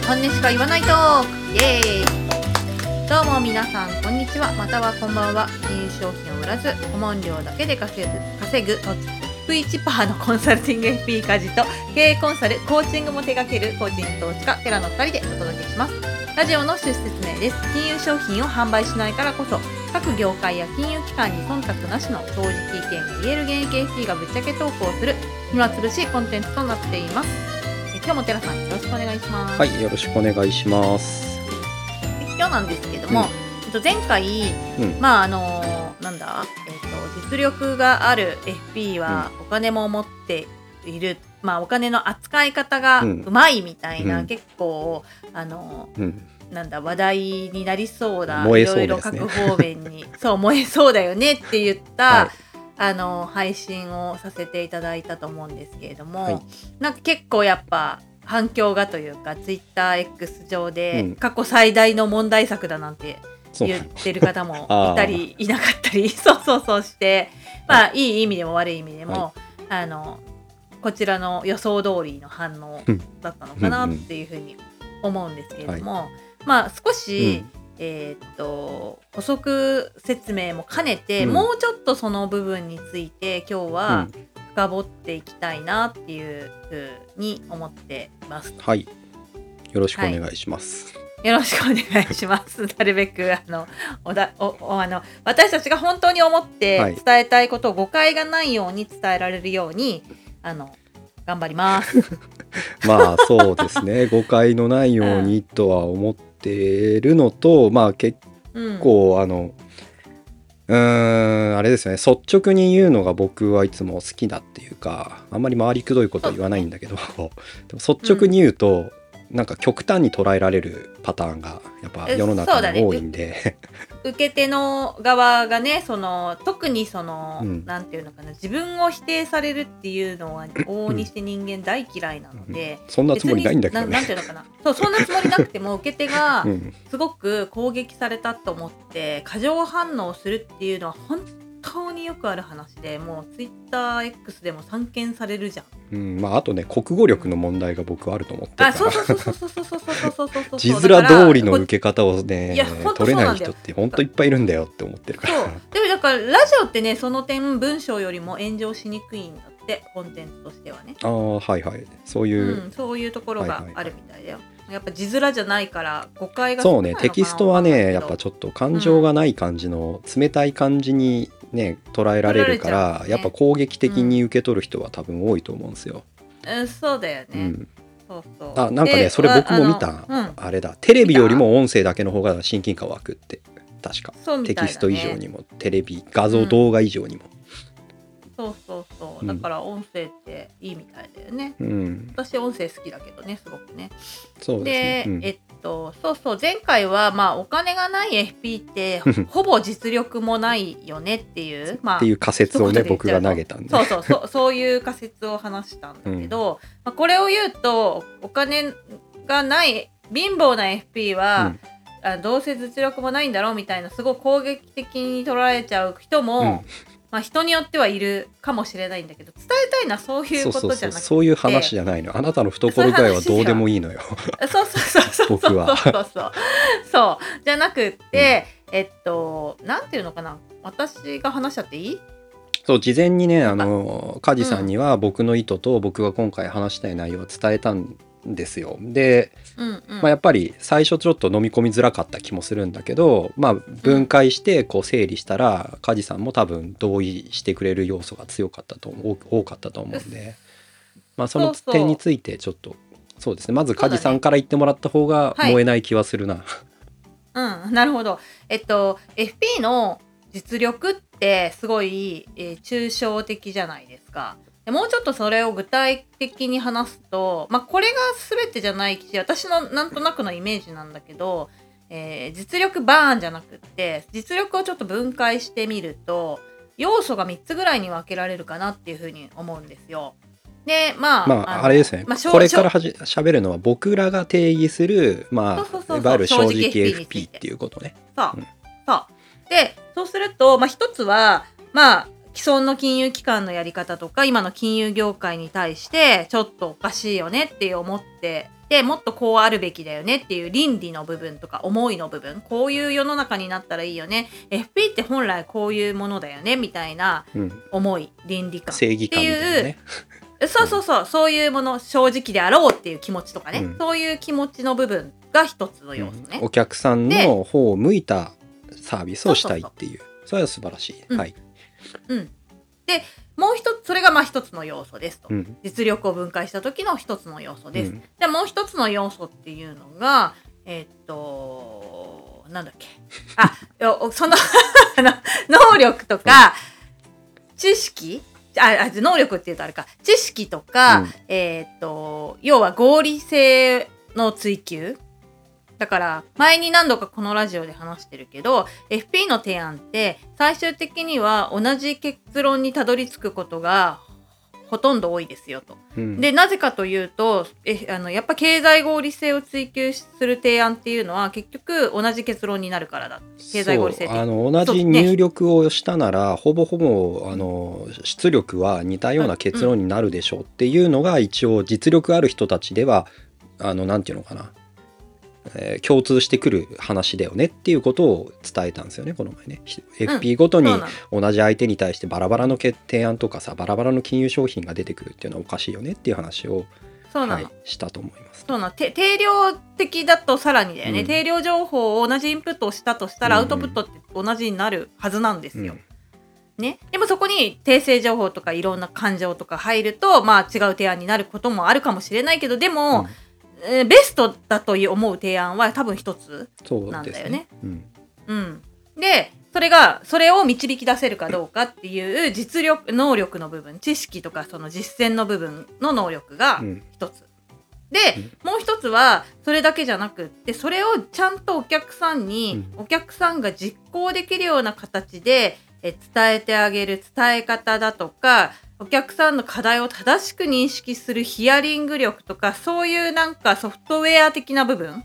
本音しか言わないトークイエーイ。どうも皆さんこんにちは。またはこんばんは。金融商品を売らず顧問料だけで稼ぐ稼ぐ。月1%のコンサルティング FP 家事と経営コンサルコーチングも手掛ける個人投資家テラの2人でお届けします。ラジオの趣旨説明です。金融商品を販売しないからこそ各業界や金融機関に忖度なしの正直意見が言える現役 FP がぶっちゃけトークをする暇つぶしコンテンツとなっています。今日もテラさんよろしくお願いします。はい、よろしくお願いします。今日なんですけども、えっと前回、うん。まああのなんだ、えっと実力がある FP はお金も持っている、まあお金の扱い方がうまいみたいな、うん。結構あのうん、なんだ話題になりそうな燃えいろいろ各方面に。そう燃えそうだよねって言った、はいあの配信をさせていただいたと思うんですけれども、はい。なんか結構やっぱ反響がというか TwitterX 上でうん。過去最大の問題作だなんて言ってる方も いたりいなかったり そうそうそうしてまあい。い意味でも悪い意味でも、あのこちらの予想通りの反応うんだったのかなっていうふうに思うんですけれども、まあ少し、えーっと補足説明も兼ねて、うんもうちょっとその部分について今日うはん、深掘っていきたいなっていうふうに思ってます。はい。よろしくお願いします。よろしくお願いします。なるべくあのおだおおあの私たちが本当に思ってはい伝えたいことを誤解がないように伝えられるようにあの頑張ります。まあそうですね。誤解のないようにとは思ってるのと、まあ結うん、構あの。うーんあれですよね率直に言うのが僕はいつも好きだっていうかあんまり回りくどいことは言わないんだけどでも率直に言うと、なんか極端に捉えられるパターンがやっぱ世の中に多いんで、受け手の側がねその特にその、うん。なんていうのかな自分を否定されるっていうのは往々にして人間大嫌いなので、そんなつもりないんだけどね。ななん。ていうのかな。そうそんなつもりなくても受け手がうん。すごく攻撃されたと思って過剰反応するっていうのは本当によくある話でもう TwitterX でも散見されるじゃん。うんまあ、あとね国語力の問題が僕あると思ってるから字面通りの受け方をね取れない人って本当いっぱいいるんだよって思ってるからでもだからラジオってねその点文章よりも炎上しにくいんだってコンテンツとしてはねああはいはいそういう、そういうところがあるみたいだよ、やっぱ字面じゃないから誤解がそうねテキストはねやっぱちょっと感情がない感じの、冷たい感じにね捉えられるからね。やっぱ攻撃的に受け取る人は多分多いと思うんですよ。と、うん、そうだよね、うん、そうそう。あなんかねでそれ僕も見あた。あのうん。あれだ。テレビよりも音声だけの方が親近感湧くって。確か。テキスト以上にも。テレビ画像うん動画以上にも。そうそうそう。うん。だから音声っていいみたいだよね、うん、私音声好きだけどねすごくね。そうでね。うん。えっとそうそう。前回はまあお金がない FP ってほぼ実力もないよねっていう まあっていう仮説をね僕が投げたんで。そうそうそうそういう仮説を話したんだけど、まあ、これを言うとお金がない貧乏な FP は、あどうせ実力もないんだろうみたいなすごい攻撃的に捉えちゃう人も、うんまあ、人によってはいるかもしれないんだけど伝えたいのはそういうことじゃなくて。そうそういう話じゃないの。あなたの懐具合はどうでもいいのよ。そうそうそうそう僕は。そうじゃなくって、えっとなんていうのかな。私が話しちゃっていい？そう事前にねあの梶さんには僕の意図と僕が今回話したい内容を伝えたんですよ。で、うんうん、まあ、やっぱり最初ちょっと飲み込みづらかった気もするんだけどまあ分解してこう整理したら梶さんも多分同意してくれる要素が強かったと思う多かったと思うんで、まあ、その点についてちょっとそうですね。まず梶さんから言ってもらった方がはい。燃えない気はするな。うん、なるほど。えっと、FP の実力ってすごい、えー抽象的じゃないですか。でもうちょっとそれを具体的に話すと、まあ、これが全てじゃないし、私のなんとなくのイメージなんだけど、えー実力バーンじゃなくって、実力をちょっと分解してみると、要素が3つぐらいに分けられるかなっていうふうに思うんですよ。で、まあ、まあ、のあれですね、まあこれからはじ喋るのは僕らが定義する、まそうそうそうそうあ、いわゆる正直 FP っていうことね。そう、うんそうでそうすると、まあ、一つはまあ既存の金融機関のやり方とか今の金融業界に対してちょっとおかしいよねって思っててもっとこうあるべきだよねっていう倫理の部分とか思いの部分こういう世の中になったらいいよね。FP って本来こういうものだよねみたいなうん、思い倫理観。正義感みたいなね。そうそうそうそういうもの正直であろうっていう気持ちとかね、うん。そういう気持ちの部分が一つの要素ね。うん、お客さんの方を向いたサービスをしたいっていう。それは素晴らしい、うんはい、うん、でもう一つそれがまあ一つの要素ですと、うん。実力を分解した時の一つの要素です、うん。でもう一つの要素っていうのがえーっとなんだっけ。あ よその 能力とか、知識。ああ能力っていうとあれか。知識とか、うん。えーっと要は合理性の追求だから前に何度かこのラジオで話してるけど FP の提案って最終的には同じ結論にたどり着くことがほとんど多いですよと。うん。でなぜかというとえあのやっぱ経済合理性を追求する提案っていうのは結局同じ結論になるからだ経済合理性あの同じ入力をしたなら、ほぼほぼあの出力は似たような結論になるでしょうっていうのが一応実力ある人たちではあのなんていうのかな、えー共通してくる話だよねっていうことを伝えたんですよねこの前ね。ひ FP ごとに同じ相手に対してバラバラの決提案とかさバラバラの金融商品が出てくるっていうのはおかしいよねっていう話を、そうなの、はい、したと思います。そうな定量的だとさらにだよね、うん。定量情報を同じインプットをしたとしたら、うんアウトプットって同じになるはずなんですよ。うん。ね、でもそこに訂正情報とかいろんな感情とか入るとまあ違う提案になることもあるかもしれないけどでも、うん。えーベストだという思う提案は多分一つ、なんだよね。ですね。うんうん、でそれがそれを導き出せるかどうかっていう実力能力の部分知識とかその実践の部分の能力がうん。一つ。で、もう一つはそれだけじゃなくってそれをちゃんとお客さんに、お客さんが実行できるような形でえ伝えてあげる伝え方だとかお客さんの課題を正しく認識するヒアリング力とかそういうなんかソフトウェア的な部分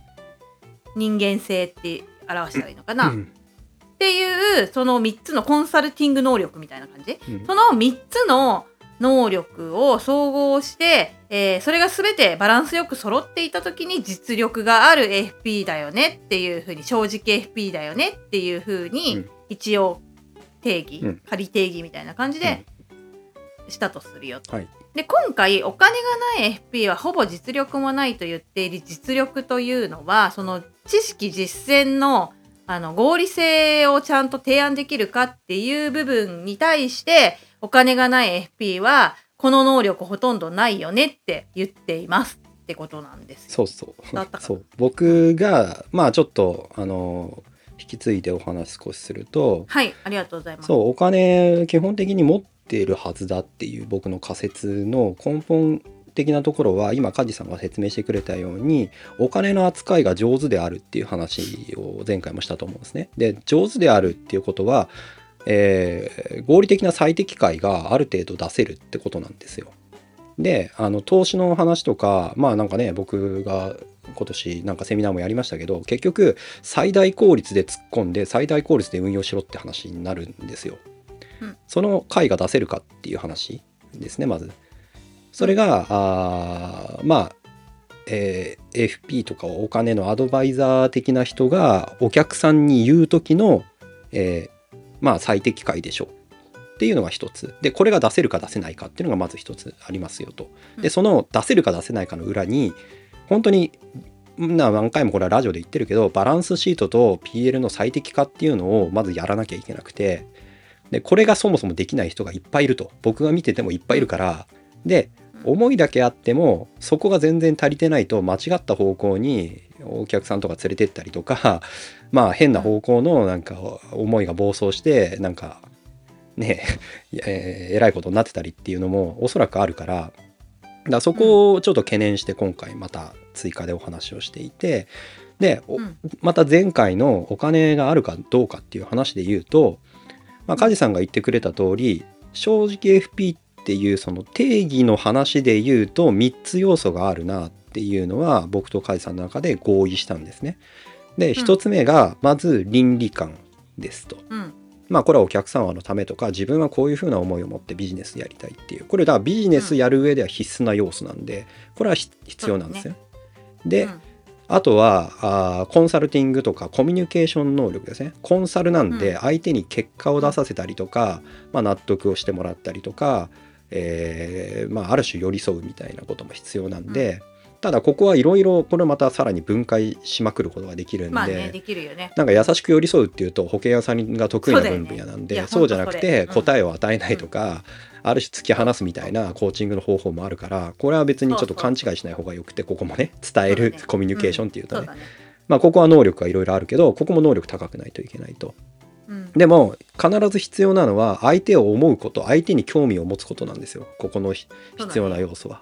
人間性って表したらいいのかな、うん。っていうその3つのコンサルティング能力みたいな感じ。うん。その3つの能力を総合して、えーそれが全てバランスよく揃っていた時に実力がある FP だよねっていうふうに正直 FP だよねっていうふううにん。一応定義、うん。仮定義みたいな感じでしたとするよと。はい。で今回お金がない FP はほぼ実力もないと言っている実力というのはその知識実践のあの合理性をちゃんと提案できるかっていう部分に対してお金がない FP はこの能力ほとんどないよねって言っていますってことなんですよ。そうそう。そう。僕がまあちょっとあの引き継いでお話少しするとはいありがとうございます。そうお金基本的に持っているはずだっていう僕の仮説の根本的なところは今梶さんが説明してくれたようにお金の扱いが上手であるっていう話を前回もしたと思うんですね。で上手であるっていうことは、えー合理的な最適解がある程度出せるってことなんですよ。であの投資の話とかまあなんかね僕が今年なんかセミナーもやりましたけど結局最大効率で突っ込んで最大効率で運用しろって話になるんですよ。うんその解が出せるかっていう話ですねまず。それが、あーまあ、えー FP とかお金のアドバイザー的な人がお客さんに言う時の、えーまあ最適解でしょうっていうのが一つ。でこれが出せるか出せないかっていうのがまず一つありますよと。でその出せるか出せないかの裏に本当にな何回もこれはラジオで言ってるけどバランスシートと PL の最適化っていうのをまずやらなきゃいけなくてでこれがそもそもできない人がいっぱいいると。僕が見ててもいっぱいいるから。で思いだけあってもそこが全然足りてないと間違った方向にお客さんとか連れてったりとか まあ変な方向のなんか思いが暴走してなんかね えーえらいことになってたりっていうのもおそらくあるからだからそこをちょっと懸念して今回また追加でお話をしていてで、おうんまた前回のお金があるかどうかっていう話で言うと、まあ、梶さんが言ってくれた通り正直 FP っていうその定義の話で言うと3つ要素があるなっていうのは僕と梶さんの中で合意したんですね。で1つ目がまず倫理観ですと。うんまあこれはお客様のためとか自分はこういうふうな思いを持ってビジネスやりたいっていう。これだからビジネスやる上では必須な要素なんでこれはひ必要なんですよ。で、うん。あとはあーコンサルティングとかコミュニケーション能力ですね。コンサルなんでうん相手に結果を出させたりとか、まあ、納得をしてもらったりとか、えーまあ、ある種寄り添うみたいなことも必要なんで、ただここはいろいろこれまたさらに分解しまくることができるんで、まあねできるよね。なんか優しく寄り添うっていうと保険屋さんが得意な分野なんでいやそうじゃなくて答えを与えないとか、ある種突き放すみたいなコーチングの方法もあるからこれは別にちょっと勘違いしない方がよくてここもね伝えるコミュニケーションっていうとね。まあここは能力がいろいろあるけどここも能力高くないといけないと。うん。でも必ず必要なのは相手を思うこと相手に興味を持つことなんですよ。ここのひ必要な要素は。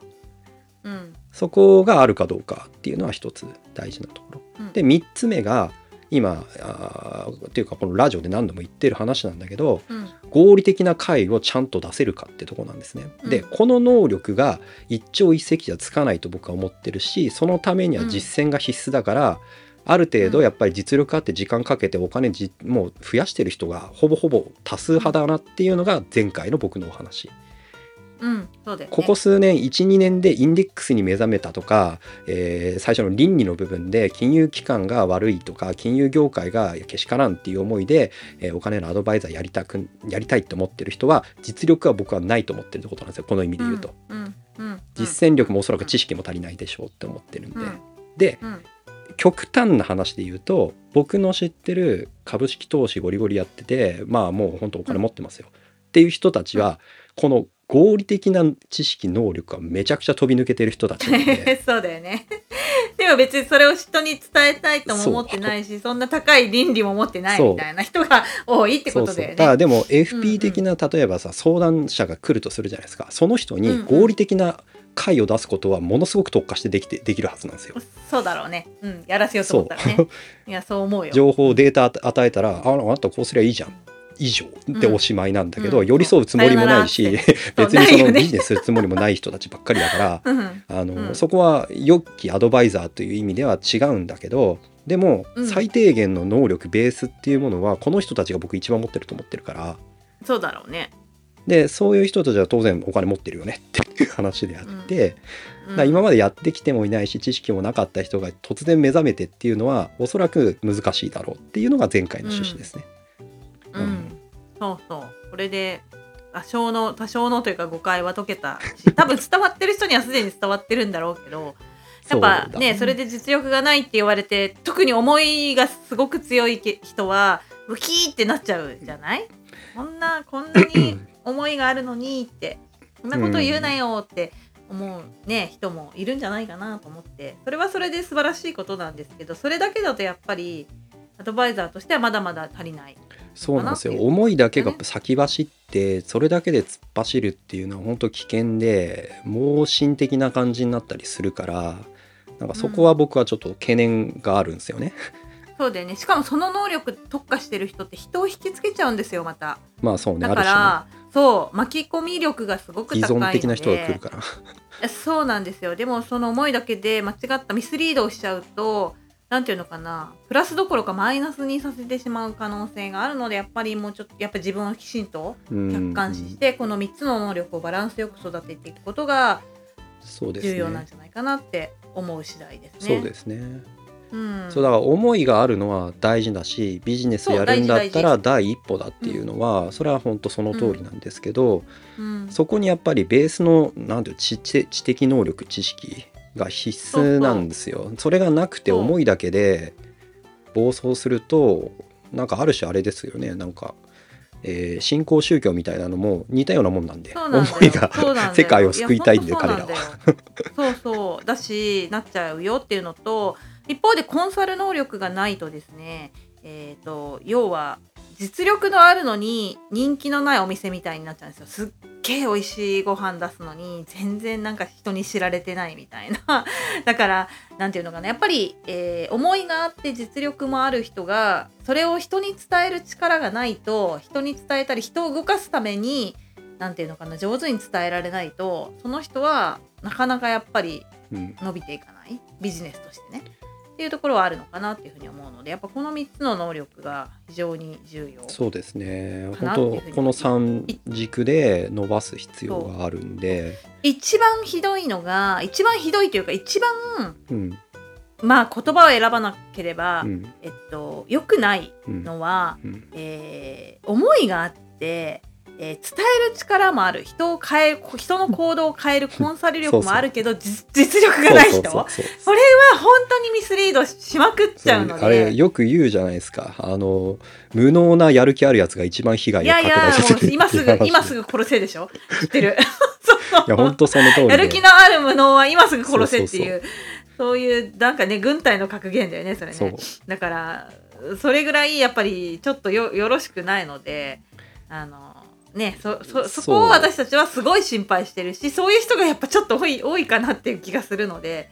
うんそこがあるかどうかっていうのは一つ大事なところ。うんで3つ目が今あーっていうかこのラジオで何度も言ってる話なんだけどうん合理的な解をちゃんと出せるかってとこなんですね。でうんこの能力が一朝一夕じゃつかないと僕は思ってるしそのためには実践が必須だから、ある程度やっぱり実力あって時間かけてお金じもう増やしてる人がほぼほぼ多数派だなっていうのが前回の僕のお話。うんそうだよね。ここ数年12年でインデックスに目覚めたとか、えー最初の倫理の部分で金融機関が悪いとか金融業界がけしからんっていう思いで、えーお金のアドバイザーやりたくやりたいと思ってる人は実力は僕はないと思ってるってことなんですよ。この意味で言うと、うんうんうん実践力もおそらく知識も足りないでしょうって思ってるんで、うんでうん。極端な話で言うと僕の知ってる株式投資ゴリゴリやっててまあもう本当お金持ってますよ、っていう人たちはこの合理的な知識能力がめちゃくちゃ飛び抜けてる人たち そうだよね。でも別にそれを人に伝えたいとも思ってないしそんな高い倫理も持ってないみたいな人が多いってことだよね。だからでも FP 的な、例えばさ相談者が来るとするじゃないですか。その人に合理的な解を出すことはものすごく特化してできてできるはずなんですよ。そうだろうね。うん。やらせようと思ったらね。いやそう思うよ。情報データ与えたら「ああなたこうすりゃいいじゃん」以上でおしまいなんだけど、うん。寄り添うつもりもないし、さよならって別にそのビジネスするつもりもない人たちばっかりだから うんあの、うん。そこは良きアドバイザーという意味では違うんだけどでもうん。最低限の能力ベースっていうものはこの人たちが僕一番持ってると思ってるから。そうだろうね。でそういう人たちは当然お金持ってるよねっていう話であって、うん。今までやってきてもいないし知識もなかった人が突然目覚めてっていうのはおそらく難しいだろうっていうのが前回の趣旨ですね。うん、うん。そうそう。これで多少の多少のというか誤解は解けたし 多分伝わってる人にはすでに伝わってるんだろうけどやっぱそうだね。それで実力がないって言われて特に思いがすごく強いけ人はムキーってなっちゃうじゃない？こんなこんなに思いがあるのにってそんなこと言うなよって思うね人もいるんじゃないかなと思って。それはそれで素晴らしいことなんですけどそれだけだとやっぱりアドバイザーとしてはまだまだ足りない。そうなんですよ。思いだけが先走ってそれだけで突っ走るっていうのは本当危険で盲信的な感じになったりするからなんかそこは僕はちょっと懸念があるんですよね。そうだよね。しかもその能力特化してる人って人を引きつけちゃうんですよまた。まあそうねだかある種ね。らそう。巻き込み力がすごく依高いので。存的な人が来るから。えそうなんですよ。でもその思いだけで間違ったミスリードをしちゃうとなんていうのかなプラスどころかマイナスにさせてしまう可能性があるのでやっぱりもうちょっとやっぱ自分をきちんと客観視してこの3つの能力をバランスよく育てていくことがそうです重要なんね。じゃないかなって思う次第ですね。そうですね。うん、そうだから思いがあるのは大事だしビジネスやるんだったら第一歩だっていうのはそれは本当その通りなんですけど、うんそこにやっぱりベースのなんていう知知知的能力知識が必須なんですよ。それがなくて思いだけで暴走するとなんかある種あれですよね。なんか、えー新興宗教みたいなのも似たようなもんなんで思いが世界を救いたいんでや彼らは。そうそう。そうだしなっちゃうよっていうのと一方でコンサル能力がないとですねえっ、と要は実力のあるのに人気のないお店みたいになっちゃうんですよ。すっげえ美味しいご飯出すのに全然なんか人に知られてないみたいな。だからなんていうのかな。やっぱり、えー思いがあって実力もある人がそれを人に伝える力がないと人に伝えたり人を動かすためになんていうのかな上手に伝えられないとその人はなかなかやっぱりうん。伸びていかない。ビジネスとしてねっていうところはあるのかなっていうふうに思うのでやっぱこの3つの能力が非常に重要そうですね。本当この3軸で伸ばす必要があるんで、一番ひどいのが一番ひどいというか一番うん、まあ言葉を選ばなければ、うん。えっと良くないうん。のは、うん。えー思いがあって、えー伝える力もある。人を変える人の行動を変えるコンサル力もあるけど実実力がない人そうそうそうそれは本当にミスリードしまくっちゃうので。あれよく言うじゃないですか。あの無能なやる気あるやつが一番被害を拡いやいやもう今すぐ今すぐぐ殺せでしょ。知ってる？いや本当その通りで。やる気のある無能は今すぐ殺せっていうそういうなんかね軍隊の格言だよねそれね。だからそれぐらいやっぱりちょっとよよろしくないのであのねそそそこを私たちはすごい心配してるしそういう人がやっぱちょっと多い多いかなっていう気がするので。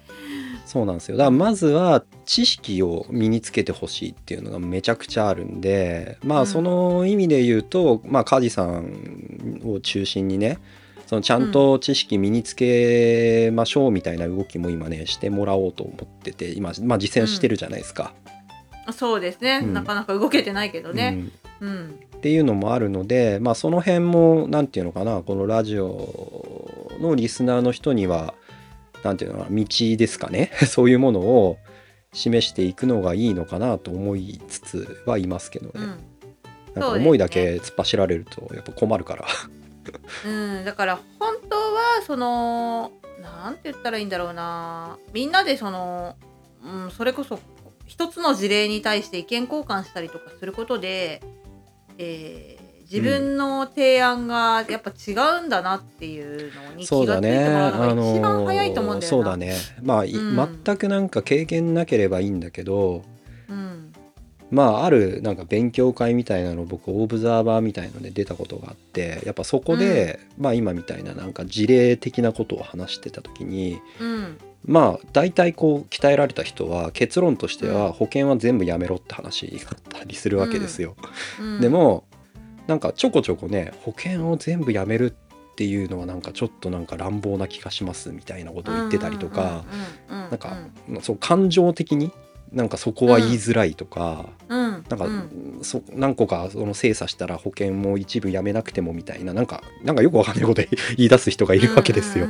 そうなんですよ。だからまずは知識を身につけてほしいっていうのがめちゃくちゃあるんでまうん。あその意味で言うと、まあ梶さんを中心にねそのちゃんと知識身につけましょうみたいな動きも今ねしてもらおうと思ってて今、まあ、実践してるじゃないですか。そうですね、うん。なかなか動けてないけどね、うんうんっていうのもあるので、まあ、その辺も何て言うのかなこのラジオのリスナーの人には何て言うのかな道ですかね？そういうものを示していくのがいいのかなと思いつつはいますけどね、うん。なんか思いだけ突っ走られるとやっぱ困るから。うん、だから本当はそのなんて言ったらいいんだろうな。みんなでその、うん、それこそ一つの事例に対して意見交換したりとかすることで、えー自分の提案がやっぱ違うんだなっていうのに気がついてもらうのがあの一番早いと思うんだよな。そうだね。まあ、いうん。全くなんか経験なければいいんだけどうん。まああるなんか勉強会みたいなの僕オブザーバーみたいので出たことがあってやっぱそこで、まあ今みたいななんか事例的なことを話してた時にうんまあ大体こう鍛えられた人は結論としてうん。は保険は全部やめろって話があったりするわけですよ。うん、でもなんかちょこちょこね保険を全部やめるっていうのはなんかちょっとなんか乱暴な気がしますみたいなことを言ってたりとか、うんうんうんうん、なんかそう感情的になんかそこは言いづらいとか。うん、なんか、うん。そ何個かその精査したら保険も一部やめなくてもみたいななんかなんかよくわかんないこと言い出す人がいるわけですよ。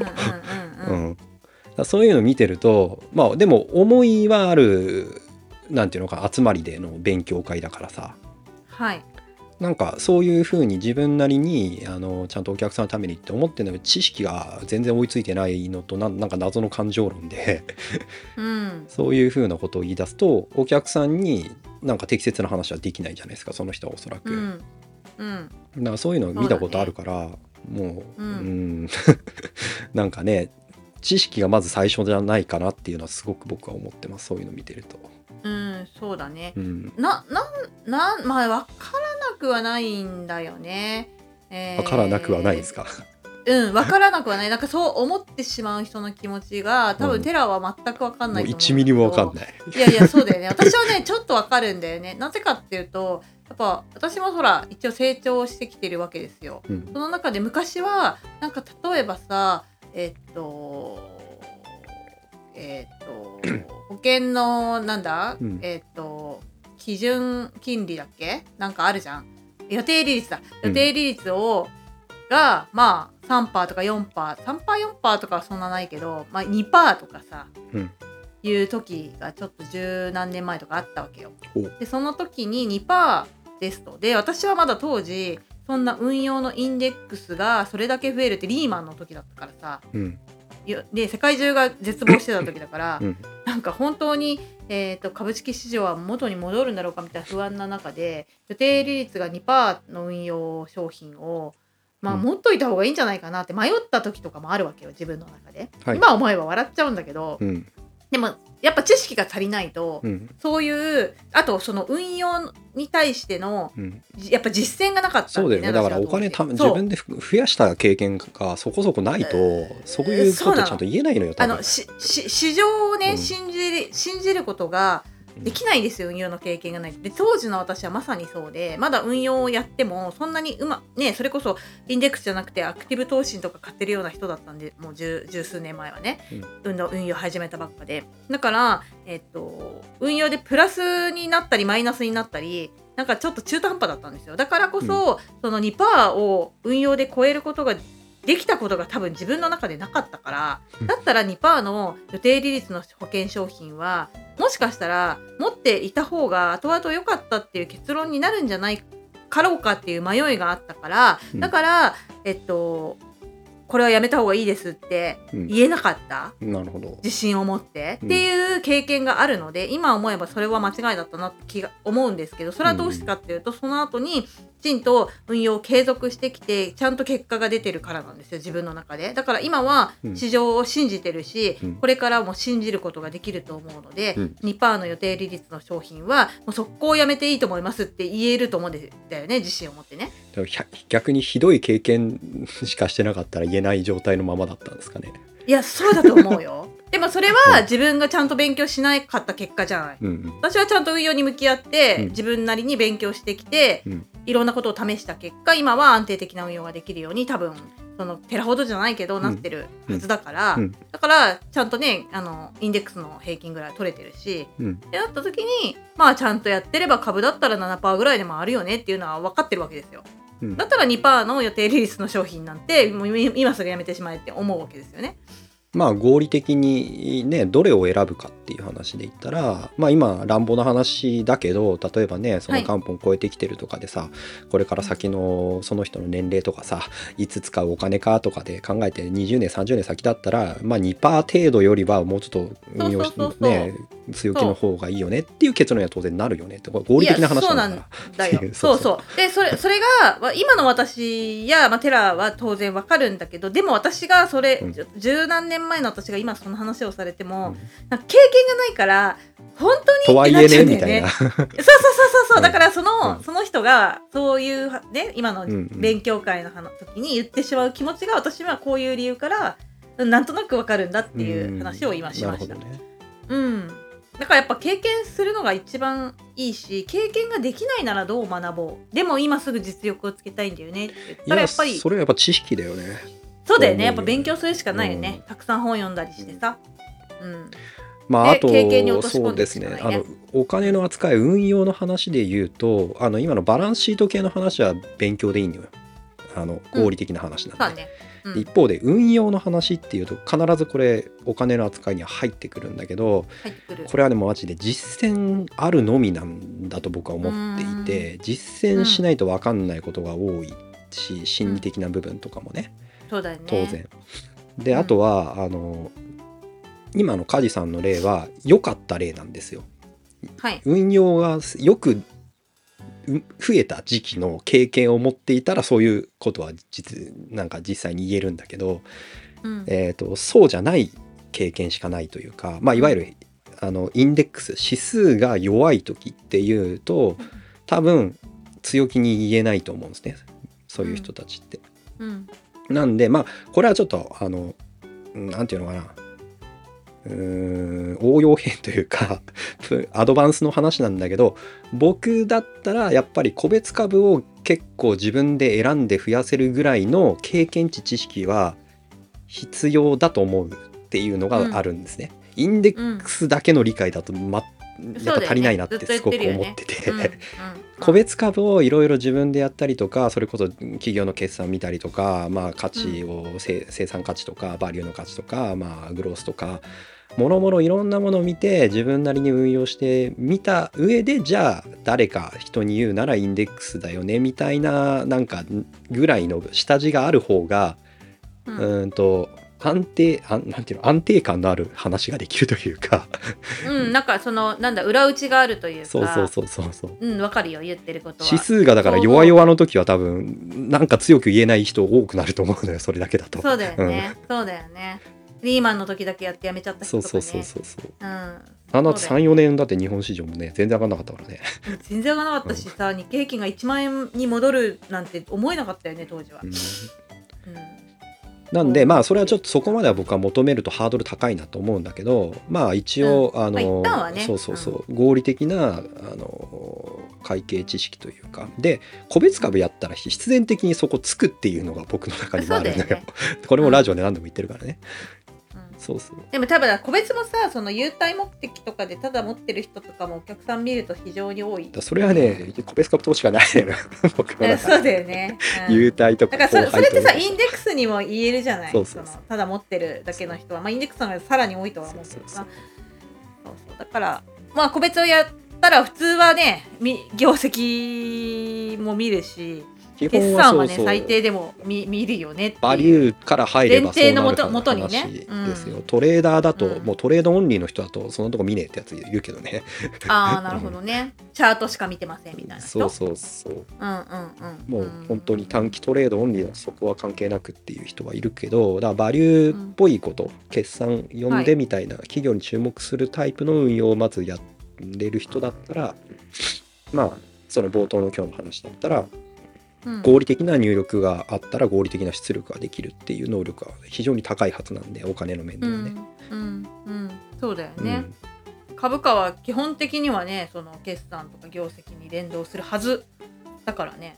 うんそういうの見てるとまあでも思いはあるなんていうのか集まりでの勉強会だからさはい。なんかそういうふうに自分なりにあのちゃんとお客さんのためにって思ってるのに知識が全然追いついてないのとなんなんか謎の感情論でうん。そういうふうなことを言い出すとお客さんになんか適切な話はできないじゃないですかその人はおそらく。うん。うん。だからそういうのを見たことあるから、もう、うんうん なんかね知識がまず最初じゃないかなっていうのはすごく僕は思ってますそういうの見てると。うん、そうだね。うん、な、なん、なん、まあ、わからなくはないんだよね。えーわからなくはないですか？うん、わからなくはない。なんかそう思ってしまう人の気持ちが、多分、うんテラは全くわかんもうないと思う。1ミリもわかんない。いやいや、そうだよね。私はね、ちょっとわかるんだよね。なぜかっていうと、やっぱ私もほら、一応成長してきてるわけですよ。うんその中で昔は、なんか例えばさ、えっと、えっと、保険の、なんだ、うん。えっと、基準金利だっけ？なんかあるじゃん。予定利率だ。うん。予定利率を、が、まあ、3%とか4%、3%、4%とかはそんなないけど、まあ、2%とかさ、うん。いう時がちょっと十何年前とかあったわけよ。お。でその時に2%ですと。で私はまだ当時そんな運用のインデックスがそれだけ増えるってリーマンの時だったからさ。うん。よで世界中が絶望してた時だから、うん。なんか本当に、えー、と株式市場は元に戻るんだろうかみたいな不安な中で予定利率が2%の運用商品をまあ、うん。持っといた方がいいんじゃないかなって迷った時とかもあるわけよ自分の中で、はい。今思えば笑っちゃうんだけど、うんでもやっぱ知識が足りないと、うん。そういうあとその運用に対してのうん、じやっぱ実践がなかったそうだよね。だからお金た自分でふ増やした経験がそこそこないとそういうことちゃんと言えないのよ多分。あのしし市場をね、うん。信じる信じることができないんですよ運用の経験がない。で当時の私はまさにそうでまだ運用をやってもそんなにうまねそれこそインデックスじゃなくてアクティブ投資とか買ってるような人だったんでもう十十数年前はね、運動運用始めたばっかで。だから、えっと、運用でプラスになったりマイナスになったりなんかちょっと中途半端だったんですよ。だからこそ、その2%を運用で超えることができたことが多分自分の中でなかったからうん。だったら2%の予定利率の保険商品はもしかしたら持っていた方が後々良かったっていう結論になるんじゃないかろうかっていう迷いがあったからうん。だから、えっとこれはやめた方がいいですってうん。言えなかった？なるほど。自信を持って、うん。っていう経験があるので今思えばそれは間違いだったなって気が思うんですけどそれはどうしてかっていうと、その後にきちんと運用を継続してきてちゃんと結果が出てるからなんですよ自分の中で。だから今はうん。市場を信じてるし、うん。これからも信じることができると思うので、うん。2%の予定利率の商品はもう速攻やめていいと思いますって言えると思うんだよね自信を持ってね。逆にひどい経験しかしてなかったら言えない状態のままだったんですかね。いやそうだと思うよ。でもそれは自分がちゃんと勉強しなかった結果じゃない。うんうん。私はちゃんと運用に向き合って、うん。自分なりに勉強してきて、うん。いろんなことを試した結果今は安定的な運用ができるように多分そのテラほどじゃないけど、ん。なってるはずだから、うん。だからちゃんとねあのインデックスの平均ぐらい取れてるしうん。ってなった時にまあちゃんとやってれば株だったら7%ぐらいでもあるよねっていうのは分かってるわけですよ。うんだったら2%の予定利率の商品なんてもう今すぐやめてしまえって思うわけですよね。まあ合理的にねどれを選ぶかっていう話で言ったらまあ今乱暴な話だけど例えばねそのはい。元本超えてきてるとかでさ、これから先のその人の年齢とかさいつ使うお金かとかで考えて20年30年先だったらまあ2%程度よりはもうちょっと運用しね強気の方がいいよねっていう結論には当然なるよねって合理的な話なんだそそう う。そうでそれそれがわ今の私や、まあ、テラは当然わかるんだけどでも私がそれ、うん。十何年前の私が今その話をされても、うん。経験がないから本当にとはいえねみたいな。そうそうそうそう、う。ん。だからその、うん。その人がそういうね今の勉強会の話時に言ってしまう気持ちが私はこういう理由からうんなんとなくわかるんだっていう話を今しました。うんね。うん、だからやっぱ経験するのが一番いいし経験ができないならどう学ぼう。でも今すぐ実力をつけたいんだよねって言ったらやっぱりそれはやっぱ知識だよね。そうだよね。やっぱ勉強するしかないよね、うん。たくさん本読んだりしてさ、うん、まあ、あでとそうですね。あのお金の扱い運用の話で言うとあの今のバランスシート系の話は勉強でいいのよ。あのうん。合理的な話なんで、そうね、うん、一方で運用の話っていうと必ずこれお金の扱いには入ってくるんだけどこれはねもうマジで実践あるのみなんだと僕は思っていて実践しないと分かんないことが多いし心理的な部分とかもね。当然。でうんあとはあの今の梶さんの例は良かった例なんですよ。はい。運用がよくう増えた時期の経験を持っていたらそういうことは実なんか実際に言えるんだけど、うん。えー、とそうじゃない経験しかないというか、まあ、いわゆるあのインデックス指数が弱い時っていうと多分強気に言えないと思うんですね。そういう人たちって。うん。なんでまあこれはちょっとあのうんなんていうのかなうーん応用編というか アドバンスの話なんだけど僕だったらやっぱり個別株を結構自分で選んで増やせるぐらいの経験値知識は必要だと思うっていうのがあるんですね。インデックスだけの理解だと、ま、やっぱ足りないなってすごく思ってて。うん。うん。個別株をいろいろ自分でやったりとかそれこそ企業の決算見たりとか、まあ、価値を、せ生産価値とかバリューの価値とか、まあ、グロースとかもろもろいろんなものを見て自分なりに運用してみた上でじゃあ誰か人に言うならインデックスだよねみたいななんかぐらいの下地がある方がうん。うーんと安定あんなんていうの安定感のある話ができるというか。うん、なんかそのなんだ裏打ちがあるというか。そうそうそうそうそう。うんわかるよ言ってることは。指数がだから弱々の時は多分なんか強く言えない人多くなると思うのよそれだけだと。そうだよね、そうだよねリーマンの時だけやってやめちゃった人とかね。そうそうそうそうそう。うん。あのそうだよ34年だって日本市場もね全然上がんなかったからね。全然上がらなかったしさ、日経平均が1万円に戻るなんて思えなかったよね当時は、うん。うん。なんでまあそれはちょっとそこまでは僕は求めるとハードル高いなと思うんだけどまあ一応、あの、まあね。そうそうそう、合理的なあの会計知識というか。で個別株やったら必然的にそこつくっていうのが僕の中にもあるのよ。そうだよね。これもラジオで何度も言ってるからね、うんそうそうでも多分個別もさその優待目的とかでただ持ってる人とかもお客さん見ると非常に多い。だそれはね個別株投資がないのよ。僕の中で。えそうだよね、うん。優待とかだからそそれってさインデックスにも言えるじゃない？そうそうそう。のただ持ってるだけの人は、まあ、インデックスの方がさらに多いとは思うけどさ。そそううそう。だからまあ個別をやったら普通はねみ業績も見るし基決本はそうそう。算はね最低でも見見るよねバリューから入ればそうなるかもと元に話ね。ですよ、トレーダーだと、うん。もうトレードオンリーの人だとそのとこ見ねえってやついるけどね。ああなるほどね。チャートしか見てませんみたいな人。そうそうそうう。んうんうん。もう本当に短期トレードオンリーのそこは関係なくっていう人はいるけどだからバリューっぽいこと、決算読んでみたいな、企業に注目するタイプの運用をまずやれる人だったらまあその冒頭の今日の話だったらうん合理的な入力があったら合理的な出力ができるっていう能力は非常に高いはずなんでお金の面ではね。うんうんうん。そうだようん。ね、株価は基本的にはねその決算とか業績に連動するはずだからね。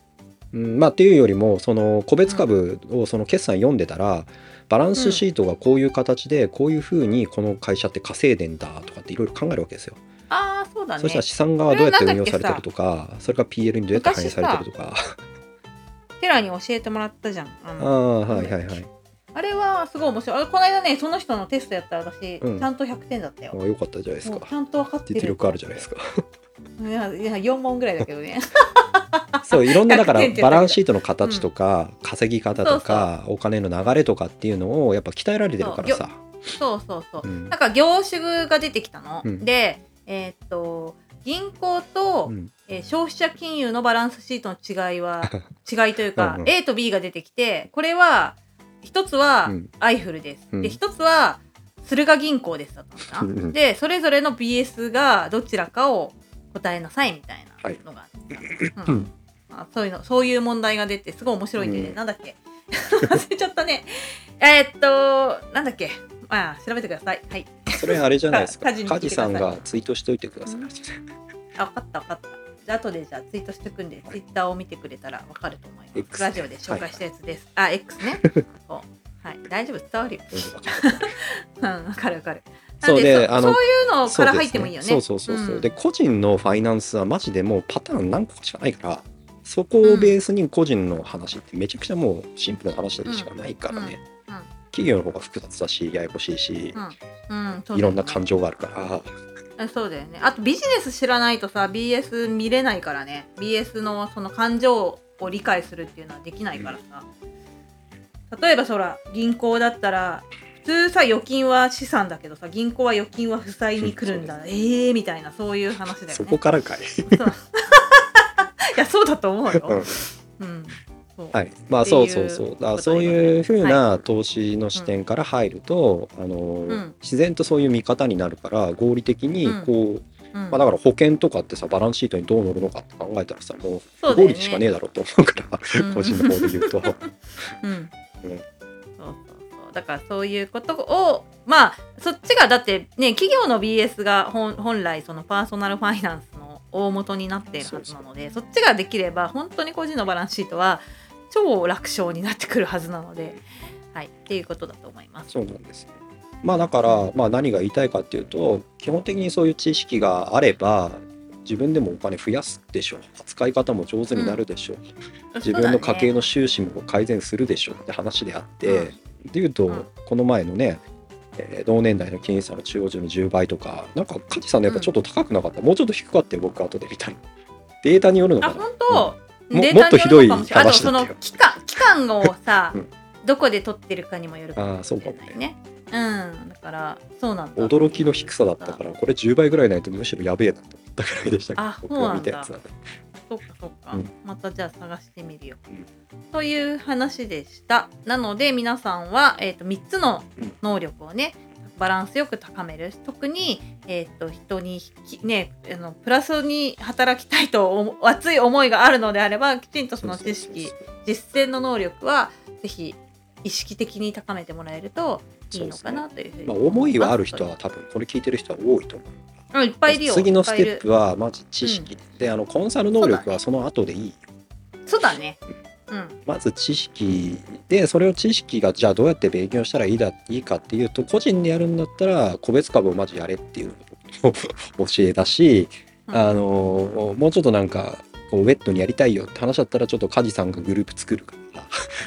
うん。まあっていうよりもその個別株をその決算読んでたらバランスシートがこういう形でこういうふうにこの会社って稼いでんだとかっていろいろ考えるわけですよ。ああそうだね。そしたら資産側はどうやって運用されてるとかそれから PL にどうやって反映されてるとかテラに教えてもらったじゃん。ああはいはいはい。あれはすごい面白い。あこの間ねその人のテストやったら私、うん。ちゃんと100点だったよ。あよかったじゃないですか。もうちゃんと分かってる。実力あるじゃないですか。いやいや4問ぐらいだけどね。そういろんなだから100点って言ったけどバランスシートの形とか、稼ぎ方とかお金の流れとかっていうのをやっぱ鍛えられてるからさ。そうそうそうう。ん。なんか業種が出てきたの、うん。でえーっと銀行と、うん。えー消費者金融のバランスシートの違いは 違いというかうんうん。A と B が出てきてこれは一つはうん。アイフルです、うん。で一つは駿河銀行ですだったのかな、でそれぞれの BS がどちらかを答えなさいみたいなのがそういうのそういう問題が出てすごい面白いんでね、うん。なんだっけ？忘れちゃったね。えーっとなんだっけ？まあ調べてください。はいそれあれじゃないですか。家事に聞いてくださんがツイートしといてください、うん。あ分かった分かった。じゃあ後でじゃあツイートしてくんで、ツイッターを見てくれたら分かると思います。X ラジオで紹介したやつです、あ X ね。はい。大丈夫？伝わるようん分かる分かる。そうであのそういうのから入ってもいいよね。そうそうそうそう、ん。で個人のファイナンスはマジでもうパターン何個かしかないからそこをベースに個人の話ってめちゃくちゃもうシンプルな話でしかないからね、うん。うん企業の方が複雑だしややこしいし、うん。うんいろんな感情があるから。あそうだよね。あとビジネス知らないとさ BS 見れないからね。BS のその感情を理解するっていうのはできないからさ、例えばそら銀行だったら普通さ預金は資産だけどさ銀行は預金は負債に来るんだ、ええー、みたいなそういう話だよね。そこからかい、いやそうだと思ううん。よ、うん。そうはい、まあそうそうそう。だそういうふうはな投資の視点から入ると、あのん。自然とそういう見方になるから合理的にうん。こう、うん。まあ、だから保険とかってさバランスシートにどう乗るのかって考えたらさもう合理でしかねえだろうと思うから、うん。個人の方で言うと。うん。うん。そうそうそう。だからそういうことをまあそっちがだってね企業の BS が本本来そのパーソナルファイナンスの大元になっているはずなのでそっちができれば本当に個人のバランスシートは超楽勝になってくるはずなのではいっていうことだと思います。そうなんですよまあだから、まあ、何が言いたいかっていうと基本的にそういう知識があれば自分でもお金増やすでしょう。扱い方も上手になるでしょう、自分の家計のの収支も改善するでしょう。って話であって、うん。っていうと、うん。この前のね、えー同年代の金融差の中央値の10倍とかなんか梶さんのやっぱちょっと高くなかった、もうちょっと低かったよ僕後で見たの。データによるのかあな本当、うんデータによるのかもしれない。もっとひどいあとそ話だったよの期間 期間をさ、うん。どこで取ってるかにもよるかあもしれないね。うん。だからそうなんだ。驚きの低さだったからこれ10倍ぐらいないとむしろやべえなと思ったぐらいでしたけどあ僕が見たやつはね。そっかそっか、うん。またじゃあ探してみるよ、うん。という話でした。なので皆さんは、えー、と3つの能力をねバランスよく高める。特に、えー、と人にきねあのプラスに働きたいと思熱い思いがあるのであればきちんとその知識実践の能力はぜひ意識的に高めてもらえるといいのかなというふうに。まあ、思いはある人は多分これ聞いてる人は多いと思う。うんいっぱいいるよ次のステップはまず知識、であのコンサル能力はその後でいい。よそうだね。うんまず知識でそれを知識がじゃあどうやって勉強したらいいだいいかっていうと個人でやるんだったら個別株をマジやれっていうのを 教えだし、うん。あのもうちょっとなんかこうウェットにやりたいよって話だったらちょっと梶さんがグループ作るから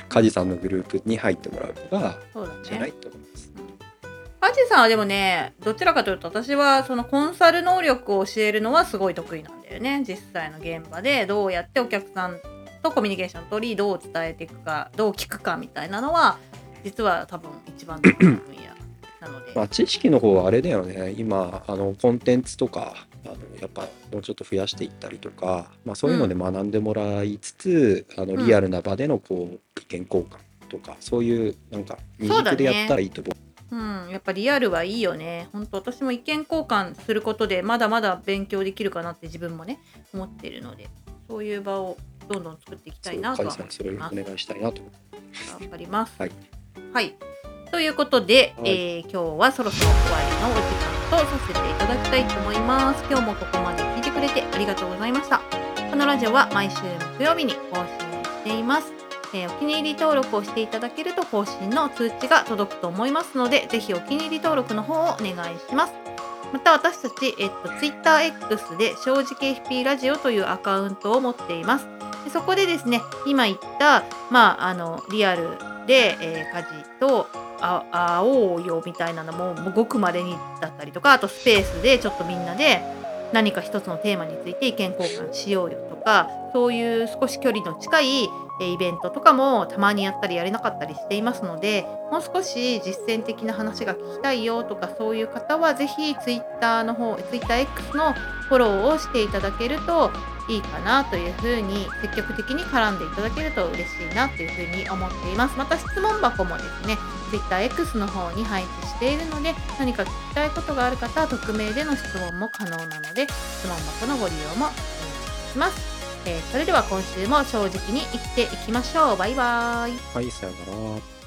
梶さんのグループに入ってもらうのがじゃないねと思います。カジさんはでもねどちらかというと私はそのコンサル能力を教えるのはすごい得意なんだよね。実際の現場でどうやってお客さんとコミュニケーション取りどう伝えていくかどう聞くかみたいなのは実は多分一番得意な分野なので、まあ、知識の方はあれだよね。今あのコンテンツとかあのやっぱもうちょっと増やしていったりとか、まあ、そういうので学んでもらいつつ、あのうん。リアルな場でのこう意見交換とかそういうなんか二軸でやったらいいと思う。うん、やっぱリアルはいいよね。本当私も意見交換することでまだまだ勉強できるかなって自分もね思ってるのでそういう場をどんどん作っていきたいなとは梶さんにそれをおます願いしたいなと思頑張ります。はい。はい。ということで、はいえー今日はそろそろ終わりのお時間とさせていただきたいと思います。今日もここまで聞いてくれてありがとうございました。このラジオは毎週木曜日に更新をしています。えーお気に入り登録をしていただけると更新の通知が届くと思いますので、ぜひお気に入り登録の方をお願いします。また私たち、えっと、TwitterX で正直 FP ラジオというアカウントを持っています。でそこでですね、今言った、まあ、あの、リアルで、えー、家事と、あ、あおうよみたいなのも、もうごくまれにだったりとか、あとスペースでちょっとみんなで何か一つのテーマについて意見交換しようよとか、そういう少し距離の近いイベントとかもたまにやったりやれなかったりしていますのでもう少し実践的な話が聞きたいよとかそういう方はぜひ Twitter の方 TwitterX のフォローをしていただけるといいかなというふうに積極的に絡んでいただけると嬉しいなというふうに思っていますまた質問箱もですね TwitterX の方に配置しているので何か聞きたいことがある方は匿名での質問も可能なので質問箱のご利用もお願いしますえーそれでは今週も正直に生きていきましょう。バイバーイ。はい、さよなら。